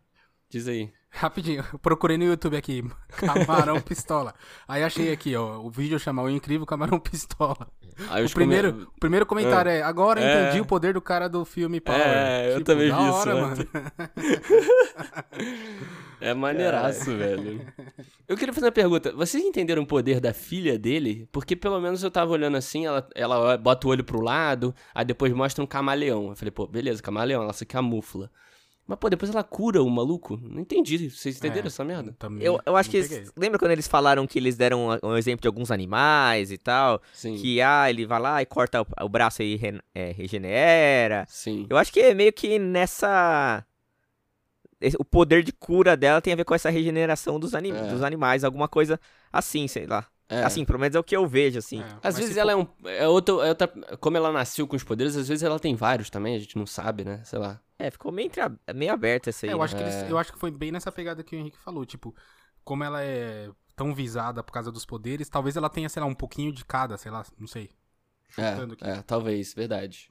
Diz aí. Rapidinho, eu procurei no YouTube aqui, camarão pistola. Aí achei aqui, ó, o vídeo chama O Incrível Camarão Pistola. Aí O primeiro, come- o primeiro comentário é, agora É. entendi o poder do cara do filme Power. É, eu Tipo, também da vi isso hora, ontem. mano. É maneiraço, velho. Eu queria fazer uma pergunta. Vocês entenderam o poder da filha dele? Porque pelo menos eu tava olhando assim, ela, ela bota o olho pro lado, aí depois mostra um camaleão. Eu falei, pô, beleza, camaleão, ela se camufla. Mas, pô, depois ela cura o maluco? Não entendi. Vocês entenderam É. essa merda? Também Eu, eu acho que. eles- lembra quando eles falaram que eles deram um, um exemplo de alguns animais e tal? Sim. Que, ah, ele vai lá e corta o, o braço e re- é, regenera. Sim. Eu acho que é meio que nessa. O poder de cura dela tem a ver com essa regeneração dos, anim... É. dos animais, alguma coisa assim, sei lá. É. Assim, pelo menos é o que eu vejo, assim. É, Às vezes se ela for- é um. É outra, é outra. Como ela nasceu com os poderes, às vezes ela tem vários também, a gente não sabe, né? Sei lá. É, ficou meio, entre... meio aberto essa aí. É, eu, né? acho que eles- É. eu acho que foi bem nessa pegada que o Henrique falou. Tipo, como ela é tão visada por causa dos poderes, talvez ela tenha, sei lá, um pouquinho de cada, sei lá, não sei. É, é, talvez, verdade.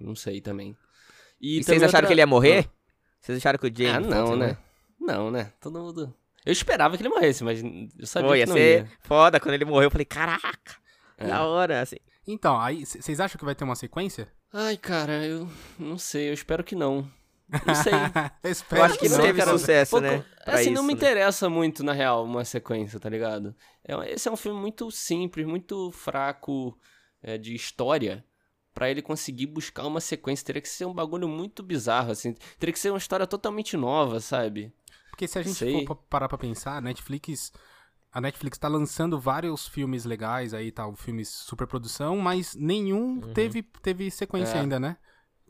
Não sei também. E, E vocês acharam outra- que ele ia morrer? Ah. Vocês acharam que o Jamie Ah, não, ia né? morrer? Não, né? Todo mundo. Eu esperava que ele morresse, mas eu sabia Pô, ia que não ser ia. foda. Quando ele morreu, eu falei, caraca, É. da hora, assim. Então, aí, vocês acham que vai ter uma sequência? Ai, cara, eu não sei, eu espero que não. Não sei. eu espero Eu acho que não sei, teve cara. sucesso, Pouco- né? pra assim, isso, não me né? interessa muito, na real, uma sequência, tá ligado? É, esse é um filme muito simples, muito fraco é, de história. Pra ele conseguir buscar uma sequência, teria que ser um bagulho muito bizarro, assim. Teria que ser uma história totalmente nova, sabe? Porque se a gente Sei. for pa- parar pra pensar, Netflix. A Netflix tá lançando vários filmes legais aí, tal, filmes super produção, mas nenhum teve, teve sequência É. ainda, né?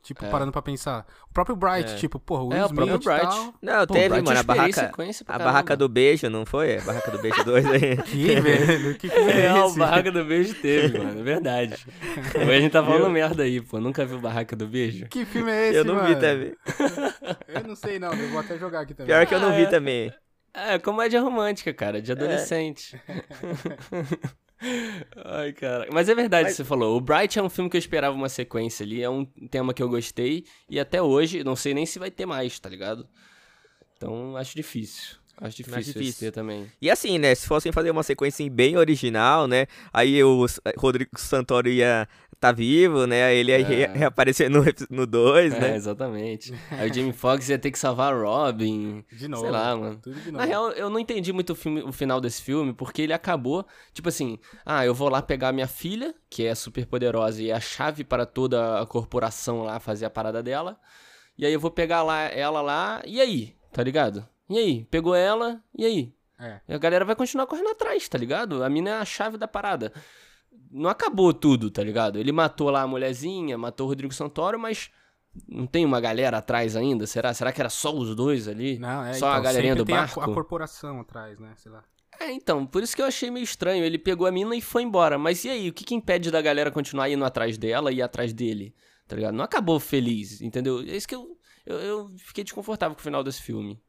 Tipo, É. parando pra pensar. O próprio Bright, É. tipo, porra, o Will É, o próprio Smith e Bright. tal. Não, Pô, teve, Bright, mano, a barraca, a barraca do beijo, não foi? A barraca do beijo 2 aí. Que, velho? Que filme é É, o esse? Barraca do Beijo teve, mano, é verdade. Hoje a gente tá falando merda aí, pô. Nunca viu Barraca do Beijo? Que filme é esse, Eu não vi mano? também. Eu não sei, não. Eu vou até jogar aqui também. Pior que eu não Ah, vi é. também. É, comédia romântica, cara, de adolescente. Ai, cara. Mas é verdade o que você falou. O Bright é um filme que eu esperava uma sequência ali. É um tema que eu gostei. E até hoje, não sei nem se vai ter mais, tá ligado? Então, acho difícil. Acho difícil, Mais difícil. também. E assim, né? Se fossem fazer uma sequência bem original, né? Aí o Rodrigo Santoro ia tá vivo, né? Ele ia É. re- reaparecer no 2, É, né? exatamente. Aí o Jamie Foxx ia ter que salvar a Robin. De novo. Sei lá, mano. Tudo de novo. Na real, eu não entendi muito o, filme- o final desse filme, porque ele acabou, tipo assim, ah, eu vou lá pegar minha filha, que é super poderosa e é a chave para toda a corporação lá fazer a parada dela. E aí eu vou pegar lá ela lá, e aí? Tá ligado? E aí? Pegou ela, e aí? É. E a galera vai continuar correndo atrás, tá ligado? A mina é a chave da parada. Não acabou tudo, tá ligado? Ele matou lá a mulherzinha, matou o Rodrigo Santoro, mas não tem uma galera atrás ainda? Será? Será que era só os dois ali? Não, é, Só a então, galerinha sempre do tem a- barco? A, corporação atrás, né? Sei lá. É, então, por isso que eu achei meio estranho. Ele pegou a mina e foi embora. Mas e aí? O que, que impede da galera continuar indo atrás dela e atrás dele? Tá ligado? Não acabou feliz, entendeu? É isso que eu. Eu, eu fiquei desconfortável com o final desse filme.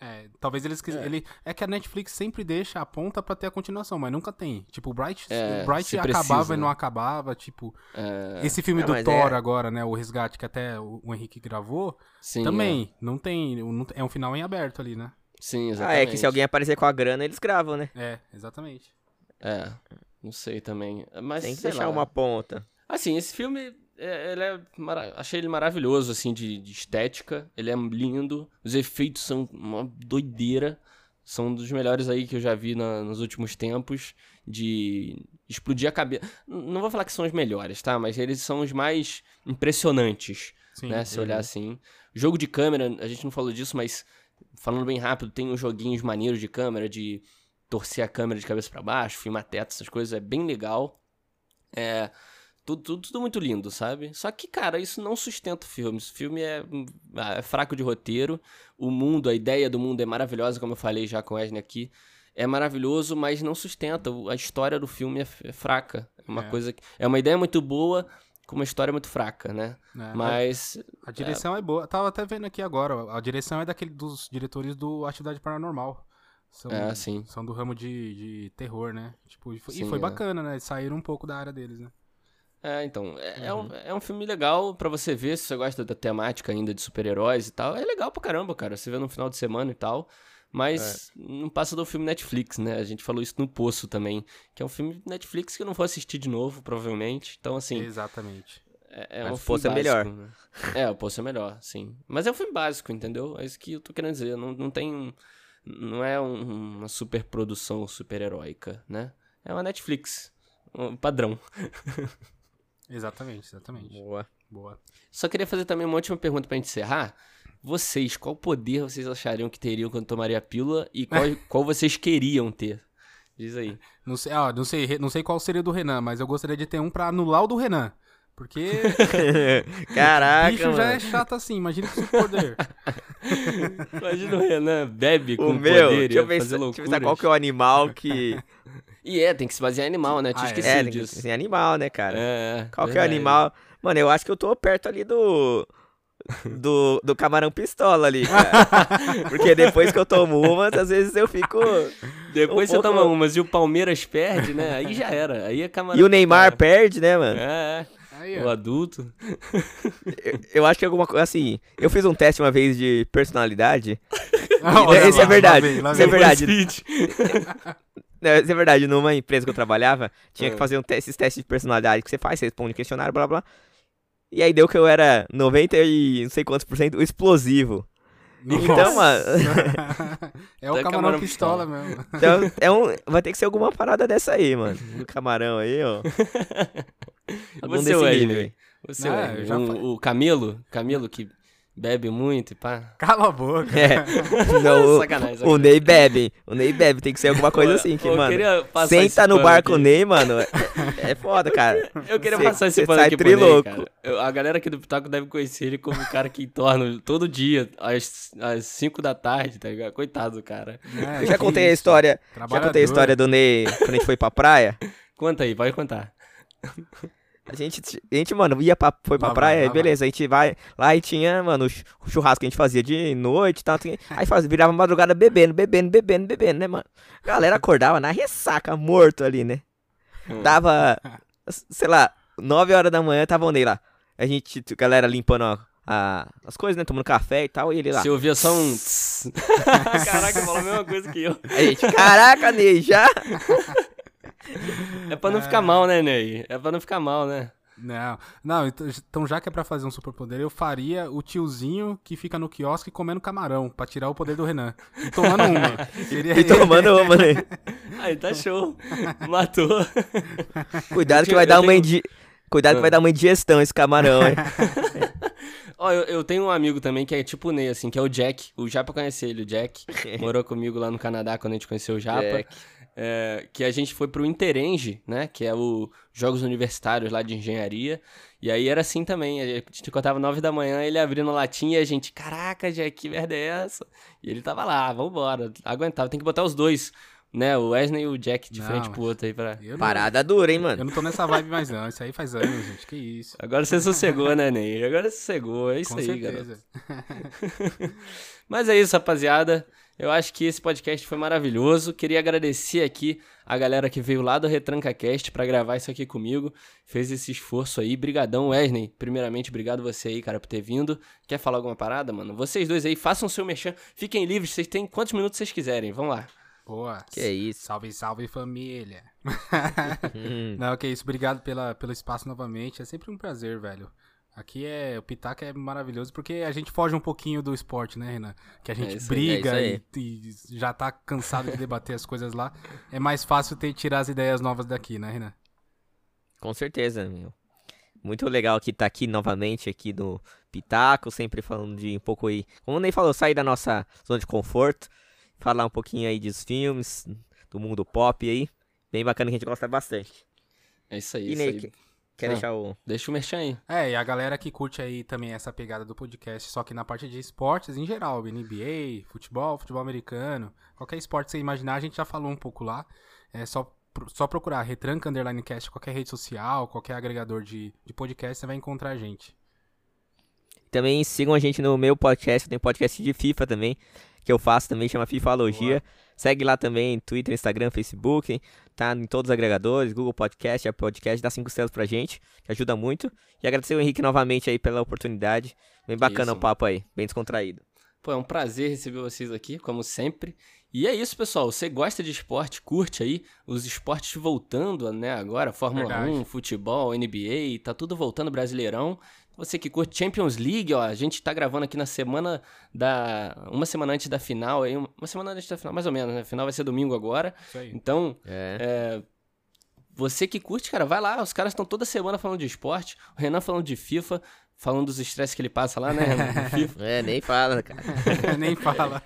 É, talvez eles quis... ele É que a Netflix sempre deixa a ponta pra ter a continuação, mas nunca tem. Tipo, o Bright, É, o Bright acabava precisa, e não né? acabava, tipo... É, Esse filme É, do Thor é- agora, né, o Resgate, que até o, o Henrique gravou, sim, também não tem, não- é um final em aberto ali, né? É, sim, Ah, exatamente. é que se alguém aparecer com a grana, eles gravam, né? É, exatamente. É, não sei também. Mas, Tem que sei deixar lá. uma ponta. Assim, esse filme, é, ele é mara- achei ele maravilhoso, assim, de, de estética. Ele é lindo. Os efeitos são uma doideira, São um dos melhores aí que eu já vi na- nos últimos tempos de explodir a cabeça. Não vou falar que são os melhores, tá? Mas eles são os mais impressionantes, Sim. né? Se olhar assim. Jogo de câmera, a gente não falou disso, mas falando bem rápido, tem uns joguinhos maneiros de câmera, de torcer a câmera de cabeça pra baixo, filmar teto, essas coisas, é bem legal. É. Tudo, tudo, tudo muito lindo, sabe? Só que, cara, isso não sustenta o filme. Esse filme é, é fraco de roteiro. O mundo, a ideia do mundo é maravilhosa, como eu falei já com o Wesley aqui. É maravilhoso, mas não sustenta. O- A história do filme é, é fraca. É uma É. coisa que, É uma ideia muito boa, com uma história muito fraca, né? É, Mas. A direção é. boa. Tava até vendo aqui agora. A direção é daquele dos diretores do Atividade Paranormal. São, É, sim. São do ramo de, de terror, né? Tipo, e foi, e Sim, foi é. bacana, né? Saíram um pouco da área deles, né? É, então, é, é Uhum. um, é um filme legal pra você ver, se você gosta da temática ainda de super-heróis e tal. É legal pra caramba, cara. Você vê no final de semana e tal. Mas não passa do filme Netflix, né? A gente falou isso no Poço também. Que é um filme Netflix que eu não vou assistir de novo, provavelmente. Então, assim, Exatamente. é, é Mas um o filme Poço é básico, melhor. né? É, o Poço é melhor, sim. Mas é um filme básico, entendeu? É isso que eu tô querendo dizer. Não, não tem. um- Não é um- uma super produção super-heróica, né? É uma Netflix. Um padrão. Exatamente, exatamente. Boa. Boa. Só queria fazer também uma última pergunta pra gente encerrar. Vocês, qual poder vocês achariam que teriam quando tomaria a pílula e qual, qual vocês queriam ter? Diz aí. Não sei, ó, não sei, não sei qual seria o do Renan, mas eu gostaria de ter um pra anular o do Renan. Porque Caraca, bicho mano. já é chato assim, imagina com esse poder. Imagina o Renan bebe com O meu, poder, deixa ia eu, se- deixa eu pensar qual que é o animal que... E é, tem que se basear em animal, né? Tinha Ah, é. esquecido é, tem que disso. ser animal, né, cara? É, Qual que é o verdade. animal? Mano, eu acho que eu tô perto ali do. Do, do camarão pistola ali, cara. Porque depois que eu tomo umas, às vezes eu fico. Depois Um você pouco- toma umas e o Palmeiras perde, né? Aí já era. Aí é camarão. E o Neymar cara. perde, né, mano? É, Aí, é. ó. O adulto. Eu, eu acho que alguma coisa assim. Eu fiz um teste uma vez de personalidade. Olha Esse é verdade, isso é verdade. Isso é verdade, numa empresa que eu trabalhava, tinha É. que fazer um te- esses testes de personalidade que você faz, você responde questionário, blá blá. E aí deu que eu era 90 e não sei quantos por cento explosivo. Então, mano. é o Até camarão, camarão pistola, pistola. mesmo. Então, é um, vai ter que ser alguma parada dessa aí, mano. Do camarão aí, ó. Algum Você, desse Wesley. nível. Você, Ah, já Um- fa- o Camilo, Camilo que bebe muito e pá. Cala a boca. É. Não, o, Sacanagem, o sacanagem. Ney bebe. O Ney bebe. Tem que ser alguma coisa assim, que, Eu mano. Senta no bar com o. Ney, mano. É, é foda, cara. Eu queria Cê- passar esse pano aqui pro Ney, cara. Eu- a galera aqui do Pitaco deve conhecer ele como um cara que torna todo dia, às, às 5 da tarde, tá ligado? Coitado do cara. É, Eu já contei a isso. história. Já contei a história do Ney quando a gente foi pra praia. Conta aí, pode contar. A gente, a gente mano, ia pra, foi pra Lá vai, praia, aí vai. beleza, a gente vai lá e tinha, mano, o chu- o churrasco que a gente fazia de noite e tal. Aí faz, virava madrugada bebendo, bebendo, bebendo, bebendo, né, mano? A galera acordava na ressaca, morto ali, né? Hum. Dava, sei lá, 9 horas da manhã, tava Ney lá. A gente, a galera limpando a- a- as coisas, né, tomando café e tal, e ele lá. Você ouvia só um. tss. Caraca, falou a mesma coisa que eu. A gente, caraca, Ney, já? É pra não ficar mal, né, Ney? É pra não ficar mal, né? Não, não, então- então já que é pra fazer um superpoder, eu faria o tiozinho que fica no quiosque comendo camarão, pra tirar o poder do Renan. E tomando uma. Seria E tomando uma, né? Aí tá show. Matou. Cuidado que vai dar uma indi... Cuidado que vai dar uma indigestão esse camarão, hein? Ó, eu, eu tenho um amigo também que é tipo o Ney, assim, que é o Jack. O Japa conhece ele, o Jack. Morou comigo lá no Canadá quando a gente conheceu o Japa. Jack. É, que a gente foi pro Interenge, né? Que é o Jogos Universitários lá de Engenharia. E aí era assim também. A gente contava nove da manhã, ele abrindo a latinha e a gente, caraca, Jack, que merda é essa? E ele tava lá, vambora. Aguentava, tem que botar os dois, né? O Wesley e o Jack de Não, frente pro outro aí pra. Não, Parada dura, hein, mano? eu não tô nessa vibe mais não, isso aí faz anos, gente, que isso. Agora você sossegou, né, Ney? Agora você sossegou, é isso Com aí, garoto. certeza. Mas é isso, rapaziada. Eu acho que esse podcast foi maravilhoso. Queria agradecer aqui a galera que veio lá do RetrancaCast pra gravar isso aqui comigo. Fez esse esforço aí. Brigadão, Wesley. Primeiramente, obrigado você aí, cara, por ter vindo. Quer falar alguma parada, mano? Vocês dois aí, façam seu merchan. Fiquem livres, vocês têm quantos minutos vocês quiserem. Vamos lá. Boa. Que é isso. Salve, salve família. Não, que isso. Obrigado pela, pelo espaço novamente. É sempre um prazer, velho. Aqui é. O Pitaca é maravilhoso porque a gente foge um pouquinho do esporte, né, Renan? Que a gente isso aí, é briga isso e, e já tá cansado de debater as coisas lá. É mais fácil ter, tirar as ideias novas daqui, né, Renan? Com certeza, meu. Muito legal que tá aqui novamente aqui no Pitaco, sempre falando de um pouco aí, como o Ney falou, sair da nossa zona de conforto, falar um pouquinho aí dos filmes, do mundo pop aí. Bem bacana que a gente gosta bastante. É isso aí. E isso Ney, aí. Que- quer Ah. deixar o Deixa o merchan aí. É, e a galera que curte aí também essa pegada do podcast, só que na parte de esportes em geral, NBA, futebol, futebol americano, qualquer esporte que você imaginar, a gente já falou um pouco lá. É só, só procurar Retranca Underline Cast, qualquer rede social, qualquer agregador de, de podcast, você vai encontrar a gente. Também sigam a gente no meu podcast, tem podcast de FIFA também, que eu faço também, chama Fifalogia. Segue lá também, Twitter, Instagram, Facebook, tá em todos os agregadores, Google Podcast, Apple Podcast, dá cinco estrelas pra gente, que ajuda muito. E agradecer o Henrique novamente aí pela oportunidade. Bem bacana Isso. o papo aí, bem descontraído. Pô, é um prazer receber vocês aqui, como sempre. E é isso, pessoal. Você gosta de esporte, curte aí os esportes voltando, né? Agora, Fórmula Verdade. 1, futebol, NBA, tá tudo voltando, Brasileirão. Você que curte Champions League, ó, a gente tá gravando aqui na semana da. Uma semana antes da final, aí, uma semana antes da final, mais ou menos, né? A final vai ser domingo agora. Isso aí. Então, É. é, você que curte, cara, vai lá. Os caras estão toda semana falando de esporte. O Renan falando de FIFA, falando dos estresses que ele passa lá, né, Renan? É, nem fala, cara. Nem fala.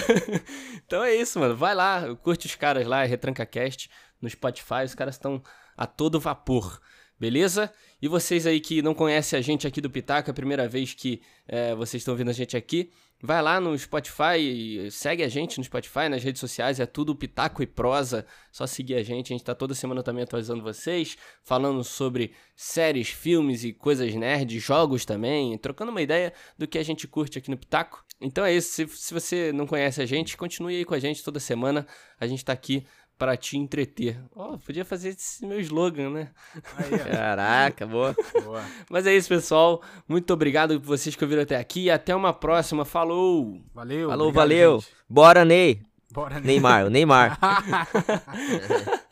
então é isso, mano. Vai lá, curte os caras lá, Retranca Cast, no Spotify. Os caras estão a todo vapor, beleza? E vocês aí que não conhecem a gente aqui do Pitaca, é a primeira vez que é, vocês estão vendo a gente aqui, vai lá no Spotify, segue a gente no Spotify, nas redes sociais, é tudo Pitaco e Prosa. Só seguir a gente, a gente tá toda semana também atualizando vocês, falando sobre séries, filmes e coisas nerds, jogos também, trocando uma ideia do que a gente curte aqui no Pitaco. Então é isso, se, se você não conhece a gente, continue aí com a gente toda semana, a gente tá aqui para te entreter. Ó, podia fazer esse meu slogan, né? Aí, Caraca, boa. Boa. Mas é isso, pessoal. Muito obrigado por vocês que ouviram até aqui e até uma próxima. Falou! Valeu. Falou, obrigado, valeu. gente. Bora, Ney. Bora, né? Neymar, o Neymar.